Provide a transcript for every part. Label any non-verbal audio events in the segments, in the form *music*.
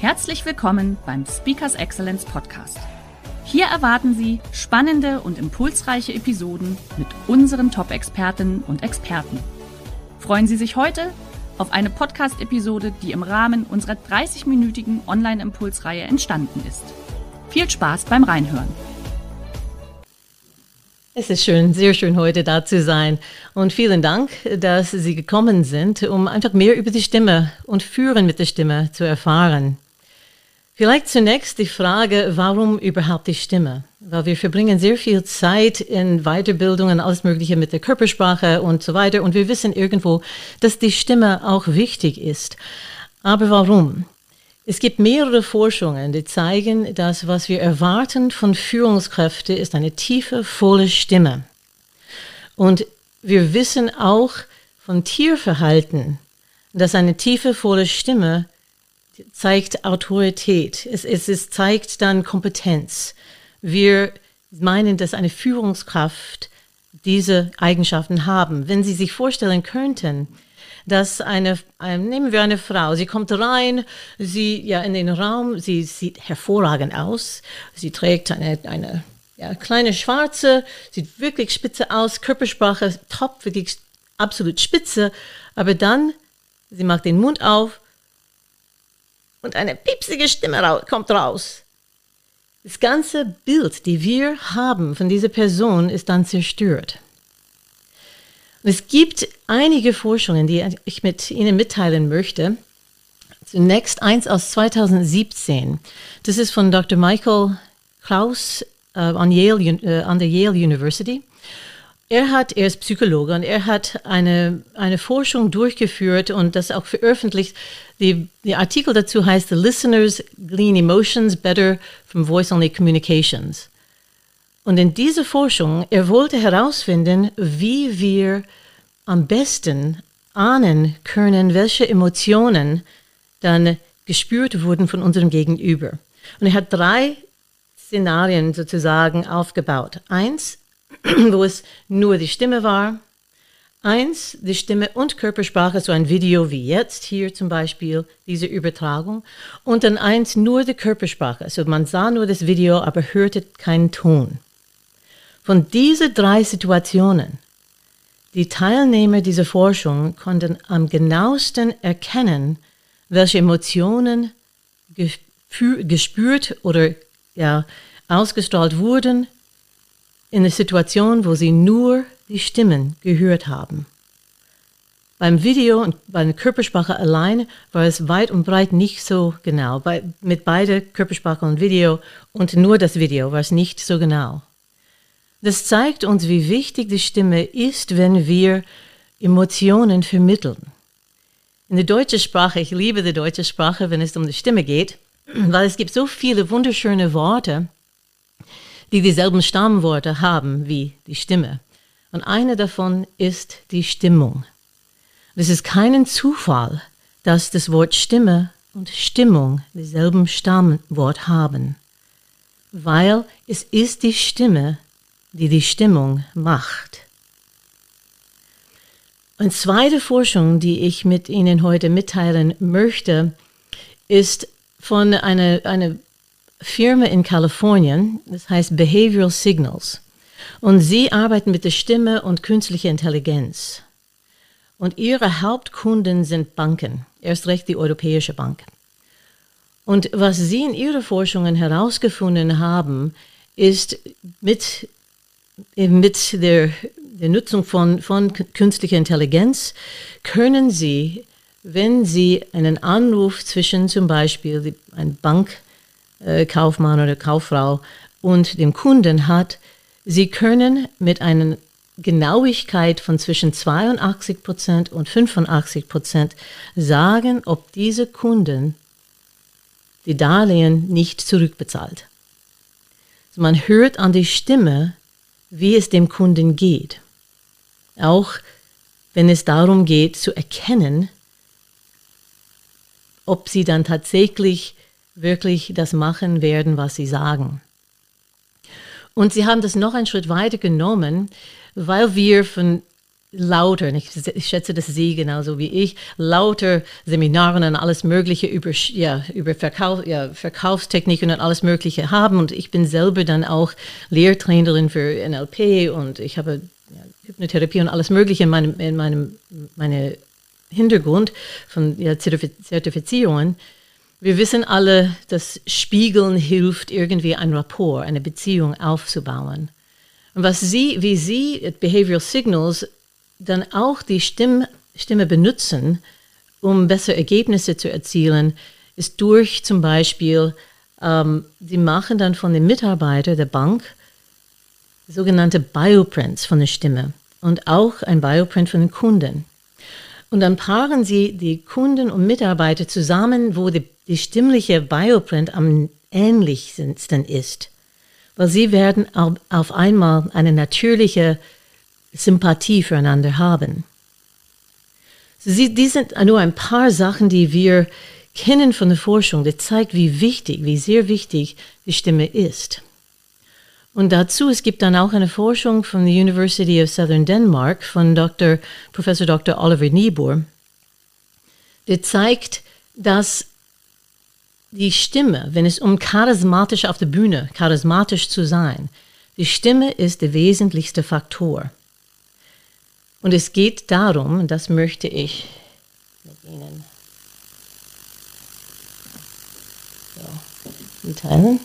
Herzlich willkommen beim Speakers Excellence Podcast. Hier erwarten Sie spannende und impulsreiche Episoden mit unseren Top-Expertinnen und Experten. Freuen Sie sich heute auf eine Podcast-Episode, die im Rahmen unserer 30-minütigen Online-Impulsreihe entstanden ist. Viel Spaß beim Reinhören. Es ist schön, sehr schön heute da zu sein. Und vielen Dank, dass Sie gekommen sind, um einfach mehr über die Stimme und Führen mit der Stimme zu erfahren. Vielleicht zunächst die Frage, warum überhaupt die Stimme? Weil wir verbringen sehr viel Zeit in Weiterbildungen, alles Mögliche mit der Körpersprache und so weiter. Und wir wissen irgendwo, dass die Stimme auch wichtig ist. Aber warum? Es gibt mehrere Forschungen, die zeigen, dass was wir erwarten von Führungskräften ist eine tiefe, volle Stimme. Und wir wissen auch von Tierverhalten, dass eine tiefe, volle Stimme zeigt Autorität. Es, es, es zeigt dann Kompetenz. Wir meinen, dass eine Führungskraft diese Eigenschaften haben. Wenn Sie sich vorstellen könnten, dass eine, ein, nehmen wir eine Frau, sie kommt rein, sie ja in den Raum, sie sieht hervorragend aus, sie trägt eine, eine ja, kleine schwarze, sieht wirklich spitze aus, Körpersprache top, wirklich absolut spitze, aber dann, sie macht den Mund auf und eine piepsige Stimme kommt raus. Das ganze Bild, die wir haben von dieser Person, ist dann zerstört. Und es gibt einige Forschungen, die ich mit Ihnen mitteilen möchte. Zunächst eins aus 2017. Das ist von Dr. Michael Klaus äh, an, Yale, äh, an der Yale University. Er hat, er ist Psychologe und er hat eine, eine Forschung durchgeführt und das auch veröffentlicht. Die, die Artikel dazu heißt The Listeners Glean Emotions Better from Voice-Only Communications. Und in dieser Forschung, er wollte herausfinden, wie wir am besten ahnen können, welche Emotionen dann gespürt wurden von unserem Gegenüber. Und er hat drei Szenarien sozusagen aufgebaut. Eins, *clears throat* wo es nur die Stimme war. Eins, die Stimme und Körpersprache, so ein Video wie jetzt, hier zum Beispiel, diese Übertragung. Und dann eins, nur die Körpersprache. Also man sah nur das Video, aber hörte keinen Ton. Von diesen drei Situationen, die Teilnehmer dieser Forschung konnten am genauesten erkennen, welche Emotionen gespürt oder ja, ausgestrahlt wurden in der Situation, wo sie nur die Stimmen gehört haben. Beim Video und bei der Körpersprache allein war es weit und breit nicht so genau. Bei, mit beide Körpersprache und Video und nur das Video war es nicht so genau. Das zeigt uns, wie wichtig die Stimme ist, wenn wir Emotionen vermitteln. In der deutschen Sprache, ich liebe die deutsche Sprache, wenn es um die Stimme geht, *clears throat* weil es gibt so viele wunderschöne Worte, die dieselben Stammworte haben wie die Stimme. Und eine davon ist die Stimmung. Es ist kein Zufall, dass das Wort Stimme und Stimmung dieselben Stammwort haben, weil es ist die Stimme, die die Stimmung macht. Eine zweite Forschung, die ich mit Ihnen heute mitteilen möchte, ist von einer, einer Firma in Kalifornien, das heißt Behavioral Signals. Und sie arbeiten mit der Stimme und künstlicher Intelligenz. Und ihre Hauptkunden sind Banken, erst recht die Europäische Bank. Und was sie in ihren Forschungen herausgefunden haben, ist mit mit der, der Nutzung von, von künstlicher Intelligenz können Sie, wenn Sie einen Anruf zwischen zum Beispiel einem Bankkaufmann oder Kauffrau und dem Kunden hat, Sie können mit einem Genauigkeit von zwischen 82 Prozent und 85 Prozent sagen, ob diese Kunden die Darlehen nicht zurückbezahlt. Also man hört an die Stimme, wie es dem Kunden geht. Auch wenn es darum geht zu erkennen, ob sie dann tatsächlich wirklich das machen werden, was sie sagen. Und sie haben das noch einen Schritt weiter genommen, weil wir von lauter, ich, schätze, dass Sie genauso wie ich, lauter Seminaren und alles Mögliche über, ja, über Verkauf, ja, Verkaufstechniken und alles Mögliche haben. Und ich bin selber dann auch Lehrtrainerin für NLP und ich habe ja, Hypnotherapie und alles Mögliche in meinem, in meinem meine Hintergrund von ja, Zertifizierungen. Wir wissen alle, dass Spiegeln hilft, irgendwie ein Rapport, eine Beziehung aufzubauen. Und was Sie, wie Sie Behavioral Signals dann auch die Stimme, Stimme benutzen, um bessere Ergebnisse zu erzielen, ist durch zum Beispiel, ähm, Sie machen dann von den Mitarbeitern der Bank sogenannte Bioprints von der Stimme und auch ein Bioprint von den Kunden. Und dann paaren Sie die Kunden und Mitarbeiter zusammen, wo die die stimmliche Bioprint am ähnlichsten ist. Weil sie werden auf einmal eine natürliche Sympathie füreinander haben. Sie, die sind nur ein paar Sachen, die wir kennen von der Forschung, die zeigt, wie wichtig, wie sehr wichtig die Stimme ist. Und dazu, es gibt dann auch eine Forschung von der University of Southern Denmark von Dr. Professor Dr. Oliver Niebuhr, die zeigt, dass die Stimme, wenn es um charismatisch auf der Bühne, charismatisch zu sein, die Stimme ist der wesentlichste Faktor. Und es geht darum, das möchte ich mit Ihnen so, mitteilen.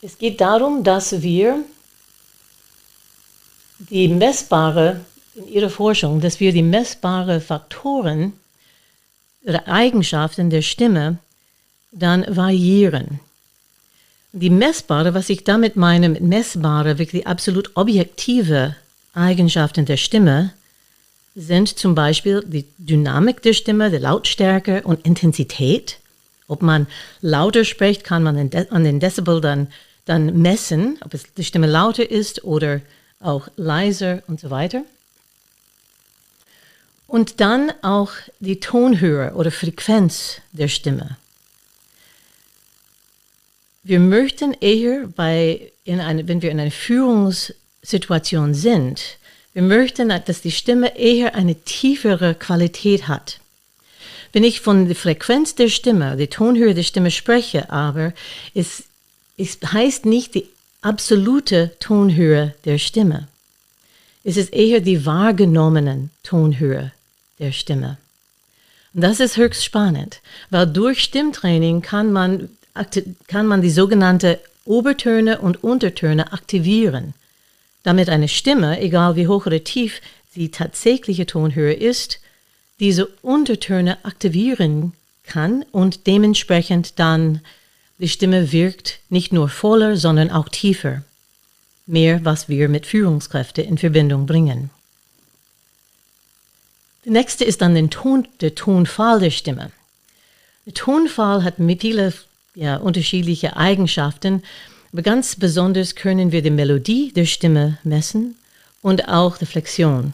Es geht darum, dass wir die messbare in Ihrer Forschung, dass wir die messbaren Faktoren oder Eigenschaften der Stimme dann variieren. Die messbare, was ich damit meine, mit messbare, wirklich absolut objektive Eigenschaften der Stimme, sind zum Beispiel die Dynamik der Stimme, die Lautstärke und Intensität. Ob man lauter spricht, kann man an den Dezibel dann, dann messen, ob es die Stimme lauter ist oder auch leiser und so weiter. Und dann auch die Tonhöhe oder Frequenz der Stimme. Wir möchten eher bei, in eine, wenn wir in einer Führungssituation sind, wir möchten, dass die Stimme eher eine tiefere Qualität hat. Wenn ich von der Frequenz der Stimme, der Tonhöhe der Stimme spreche, aber es, es heißt nicht die absolute Tonhöhe der Stimme. Es ist eher die wahrgenommenen Tonhöhe der Stimme. Und das ist höchst spannend, weil durch Stimmtraining kann man, kann man die sogenannte Obertöne und Untertöne aktivieren, damit eine Stimme, egal wie hoch oder tief die tatsächliche Tonhöhe ist, diese Untertöne aktivieren kann und dementsprechend dann die Stimme wirkt nicht nur voller, sondern auch tiefer. Mehr, was wir mit Führungskräften in Verbindung bringen. Der nächste ist dann den Ton, der Tonfall der Stimme. Der Tonfall hat viele ja, unterschiedliche Eigenschaften, aber ganz besonders können wir die Melodie der Stimme messen und auch die Flexion.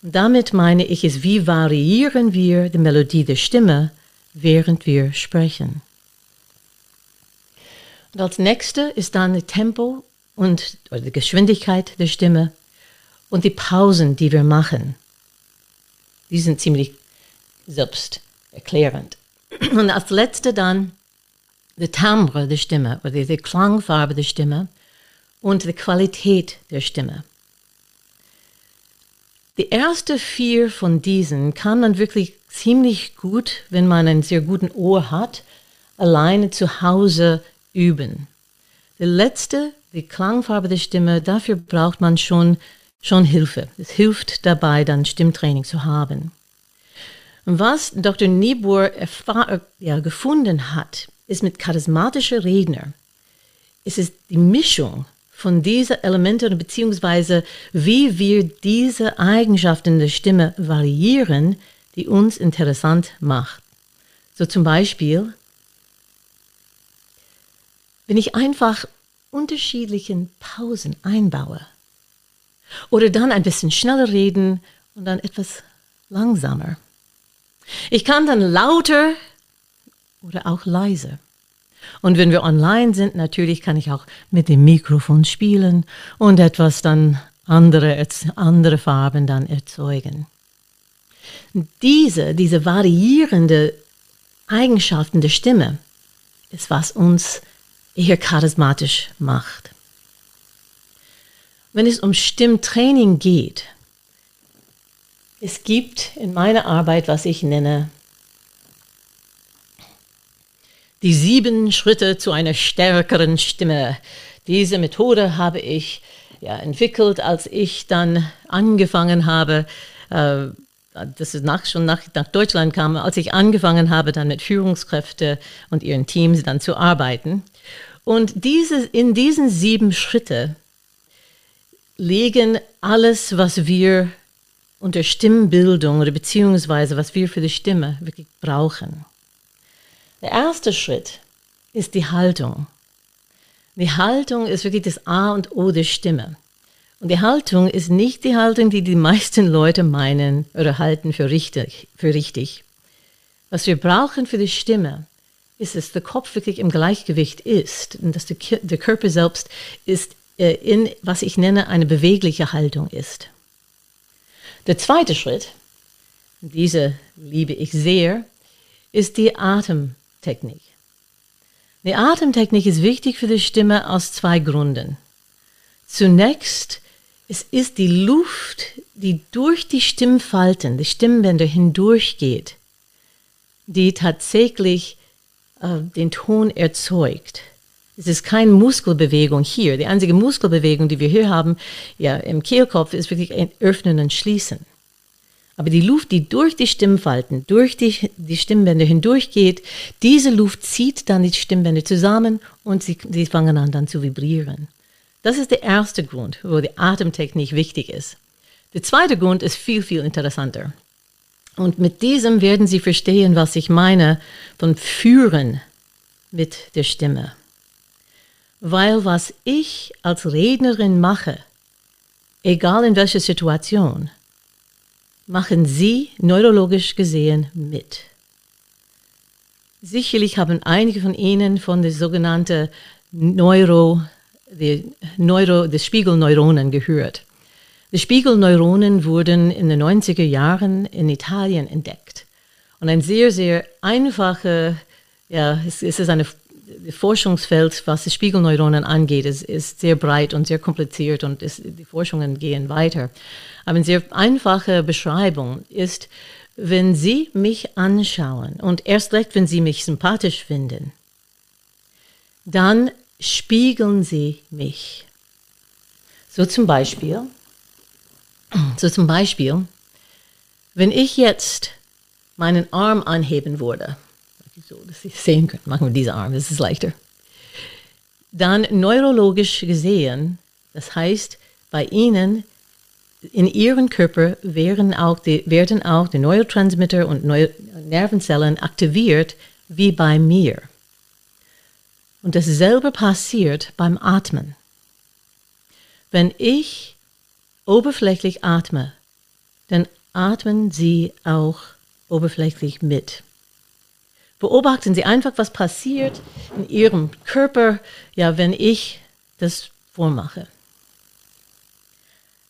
Und damit meine ich es, wie variieren wir die Melodie der Stimme, während wir sprechen. Und als nächste ist dann das Tempo und oder die Geschwindigkeit der Stimme und die Pausen, die wir machen. Die sind ziemlich selbsterklärend. Und als letzte dann die Timbre der Stimme oder die Klangfarbe der Stimme und die Qualität der Stimme. Die ersten vier von diesen kann man wirklich ziemlich gut, wenn man einen sehr guten Ohr hat, alleine zu Hause üben. Die letzte, die Klangfarbe der Stimme, dafür braucht man schon schon Hilfe. Es hilft dabei, dann Stimmtraining zu haben. Was Dr. Niebuhr ja, gefunden hat, ist mit charismatischen Rednern es ist die Mischung von diesen Elementen beziehungsweise wie wir diese Eigenschaften der Stimme variieren, die uns interessant macht. So zum Beispiel, wenn ich einfach unterschiedlichen Pausen einbaue oder dann ein bisschen schneller reden und dann etwas langsamer. Ich kann dann lauter oder auch leiser. Und wenn wir online sind, natürlich kann ich auch mit dem Mikrofon spielen und etwas dann andere, andere Farben dann erzeugen. Diese, diese variierende Eigenschaften der Stimme ist, was uns eher charismatisch macht. Wenn es um Stimmtraining geht, es gibt in meiner Arbeit, was ich nenne, die sieben Schritte zu einer stärkeren Stimme. Diese Methode habe ich ja, entwickelt, als ich dann angefangen habe, äh, das ist nach, schon nach, nach Deutschland kam, als ich angefangen habe, dann mit Führungskräften und ihren Teams dann zu arbeiten. Und diese, in diesen sieben Schritten liegen alles, was wir unter Stimmbildung oder beziehungsweise was wir für die Stimme wirklich brauchen. Der erste Schritt ist die Haltung. Die Haltung ist wirklich das A und O der Stimme. Und die Haltung ist nicht die Haltung, die die meisten Leute meinen oder halten für richtig. Für richtig. Was wir brauchen für die Stimme, ist, dass der Kopf wirklich im Gleichgewicht ist und dass der, Körper selbst ist in, was ich nenne, eine bewegliche Haltung ist. Der zweite Schritt, diese liebe ich sehr, ist die Atemtechnik. Die Atemtechnik ist wichtig für die Stimme aus zwei Gründen. Zunächst, es ist die Luft, die durch die Stimmfalten, die Stimmbänder hindurchgeht, die tatsächlich äh, den Ton erzeugt. Es ist keine Muskelbewegung hier. Die einzige Muskelbewegung, die wir hier haben, ja, im Kehlkopf, ist wirklich ein Öffnen und Schließen. Aber die Luft, die durch die Stimmfalten, durch die, die Stimmbänder hindurchgeht, diese Luft zieht dann die Stimmbänder zusammen und sie, sie fangen an dann zu vibrieren. Das ist der erste Grund, wo die Atemtechnik wichtig ist. Der zweite Grund ist viel, viel interessanter. Und mit diesem werden Sie verstehen, was ich meine von Führen mit der Stimme. Weil was ich als Rednerin mache, egal in welcher Situation, machen Sie neurologisch gesehen mit. Sicherlich haben einige von Ihnen von der sogenannten Neuro, die Neuro, die Spiegelneuronen gehört. Die Spiegelneuronen wurden in den 90er Jahren in Italien entdeckt. Und ein sehr, sehr einfacher, ja, es, es ist ein Forschungsfeld, was die Spiegelneuronen angeht, ist, ist sehr breit und sehr kompliziert und ist, die Forschungen gehen weiter. Aber eine sehr einfache Beschreibung ist, wenn Sie mich anschauen und erst recht, wenn Sie mich sympathisch finden, dann spiegeln Sie mich. So zum Beispiel, *clears throat* so zum Beispiel, wenn ich jetzt meinen Arm anheben würde, so dass Sie sehen können, machen wir diesen Arm, das ist leichter. Dann neurologisch gesehen, das heißt, bei Ihnen in Ihrem Körper werden auch die, werden auch die Neurotransmitter und Neu Nervenzellen aktiviert wie bei mir. Und dasselbe passiert beim Atmen. Wenn ich oberflächlich atme, dann atmen Sie auch oberflächlich mit. Beobachten Sie einfach, was passiert in Ihrem Körper, ja, wenn ich das vormache.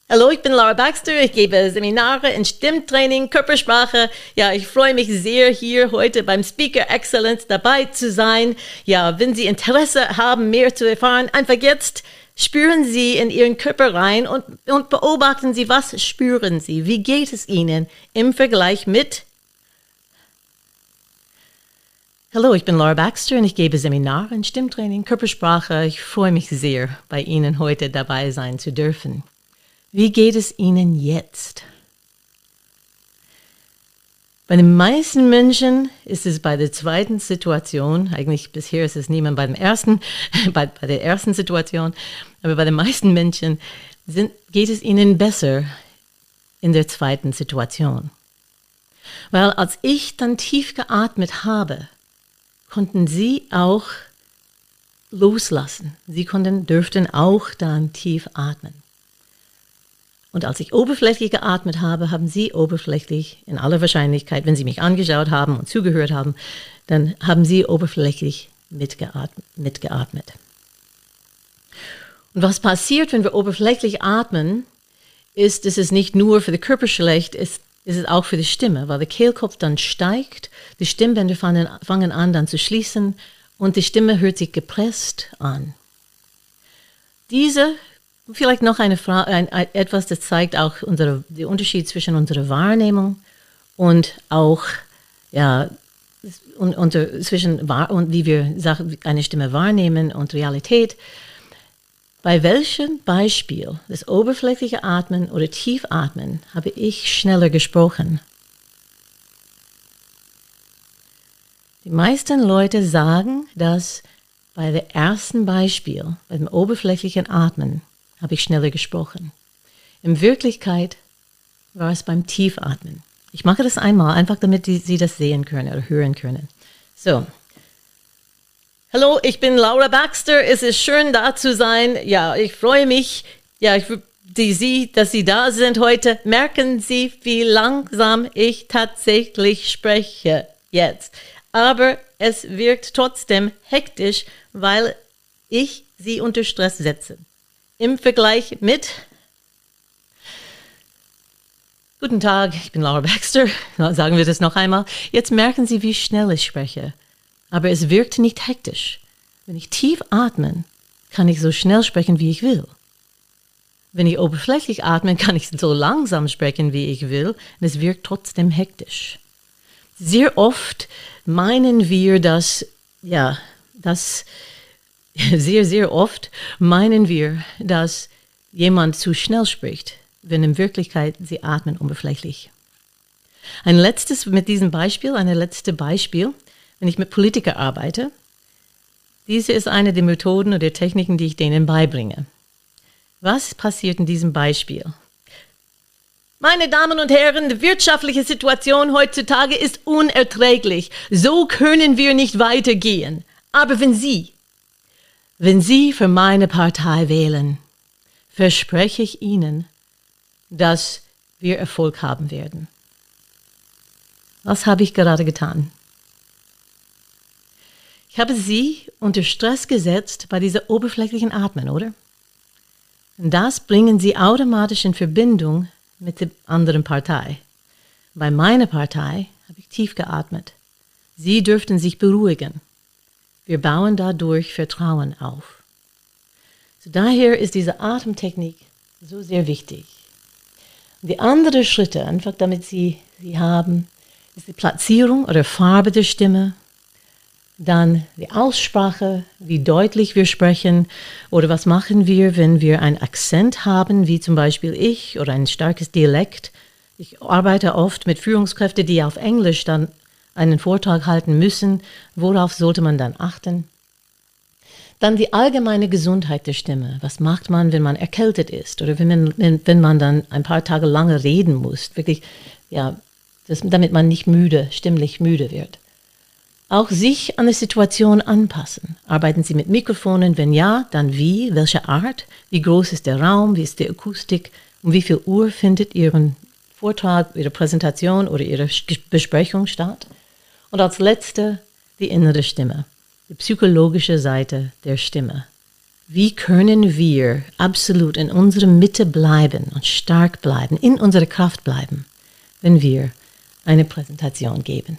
Hallo, ich bin Laura Baxter. Ich gebe Seminare in Stimmtraining, Körpersprache. Ja, ich freue mich sehr, hier heute beim Speaker Excellence dabei zu sein. Ja, wenn Sie Interesse haben, mehr zu erfahren, einfach jetzt spüren Sie in Ihren Körper rein und, und beobachten Sie, was spüren Sie? Wie geht es Ihnen im Vergleich mit Hallo, ich bin Laura Baxter und ich gebe Seminare in Stimmtraining, Körpersprache. Ich freue mich sehr, bei Ihnen heute dabei sein zu dürfen. Wie geht es Ihnen jetzt? Bei den meisten Menschen ist es bei der zweiten Situation, eigentlich bisher ist es niemand bei dem ersten, *laughs* bei, bei der ersten Situation, aber bei den meisten Menschen sind, geht es ihnen besser in der zweiten Situation. Weil als ich dann tief geatmet habe, konnten sie auch loslassen. Sie konnten, dürften auch dann tief atmen. Und als ich oberflächlich geatmet habe, haben Sie oberflächlich, in aller Wahrscheinlichkeit, wenn Sie mich angeschaut haben und zugehört haben, dann haben Sie oberflächlich mitgeatmet. mitgeatmet. Und was passiert, wenn wir oberflächlich atmen, ist, dass es nicht nur für den Körper schlecht ist, ist es auch für die Stimme, weil der Kehlkopf dann steigt, die Stimmbänder fangen, fangen an dann zu schließen und die Stimme hört sich gepresst an. Diese Vielleicht noch eine Frage, ein, etwas, das zeigt auch unsere, den Unterschied zwischen unserer Wahrnehmung und auch ja, und, und, zwischen und wie wir eine Stimme wahrnehmen und Realität. Bei welchem Beispiel, das oberflächliche Atmen oder Tiefatmen, habe ich schneller gesprochen? Die meisten Leute sagen, dass bei dem ersten Beispiel, beim oberflächlichen Atmen, habe ich schneller gesprochen. In Wirklichkeit war es beim Tiefatmen. Ich mache das einmal, einfach damit Sie das sehen können oder hören können. So. Hallo, ich bin Laura Baxter. Es ist schön da zu sein. Ja, ich freue mich, ja, ich, die Sie, dass Sie da sind heute. Merken Sie, wie langsam ich tatsächlich spreche jetzt. Aber es wirkt trotzdem hektisch, weil ich Sie unter Stress setze im Vergleich mit Guten Tag, ich bin Laura Baxter. *laughs* Sagen wir das noch einmal. Jetzt merken Sie, wie schnell ich spreche. Aber es wirkt nicht hektisch. Wenn ich tief atme, kann ich so schnell sprechen, wie ich will. Wenn ich oberflächlich atme, kann ich so langsam sprechen, wie ich will. Und es wirkt trotzdem hektisch. Sehr oft meinen wir, dass, ja, dass *laughs* sehr, sehr oft meinen wir, dass jemand zu schnell spricht, wenn in Wirklichkeit sie atmen oberflächlich. Ein letztes mit diesem Beispiel, ein letztes Beispiel, wenn ich mit Politikern arbeite. Diese ist eine der Methoden oder Techniken, die ich denen beibringe. Was passiert in diesem Beispiel? Meine Damen und Herren, die wirtschaftliche Situation heutzutage ist unerträglich. So können wir nicht weitergehen. Aber wenn Sie wenn Sie für meine Partei wählen, verspreche ich Ihnen, dass wir Erfolg haben werden. Was habe ich gerade getan? Ich habe Sie unter Stress gesetzt bei dieser oberflächlichen Atmen, oder? Und das bringen Sie automatisch in Verbindung mit der anderen Partei. Bei meiner Partei habe ich tief geatmet. Sie dürften sich beruhigen. Wir bauen dadurch Vertrauen auf. So daher ist diese Atemtechnik so sehr wichtig. die anderen Schritte, einfach damit Sie sie haben, ist die Platzierung oder Farbe der Stimme, dann die Aussprache, wie deutlich wir sprechen oder was machen wir, wenn wir einen Akzent haben, wie zum Beispiel ich oder ein starkes Dialekt. Ich arbeite oft mit Führungskräften, die auf Englisch dann einen Vortrag halten müssen, worauf sollte man dann achten? Dann die allgemeine Gesundheit der Stimme. Was macht man, wenn man erkältet ist oder wenn man, wenn man dann ein paar Tage lange reden muss? Wirklich, ja, das, damit man nicht müde, stimmlich müde wird. Auch sich an die Situation anpassen. Arbeiten Sie mit Mikrofonen? Wenn ja, dann wie? Welche Art? Wie groß ist der Raum? Wie ist die Akustik? Um wie viel Uhr findet Ihren Vortrag, Ihre Präsentation oder Ihre Besprechung statt? Und als letzte die innere Stimme, die psychologische Seite der Stimme. Wie können wir absolut in unserer Mitte bleiben und stark bleiben, in unserer Kraft bleiben, wenn wir eine Präsentation geben?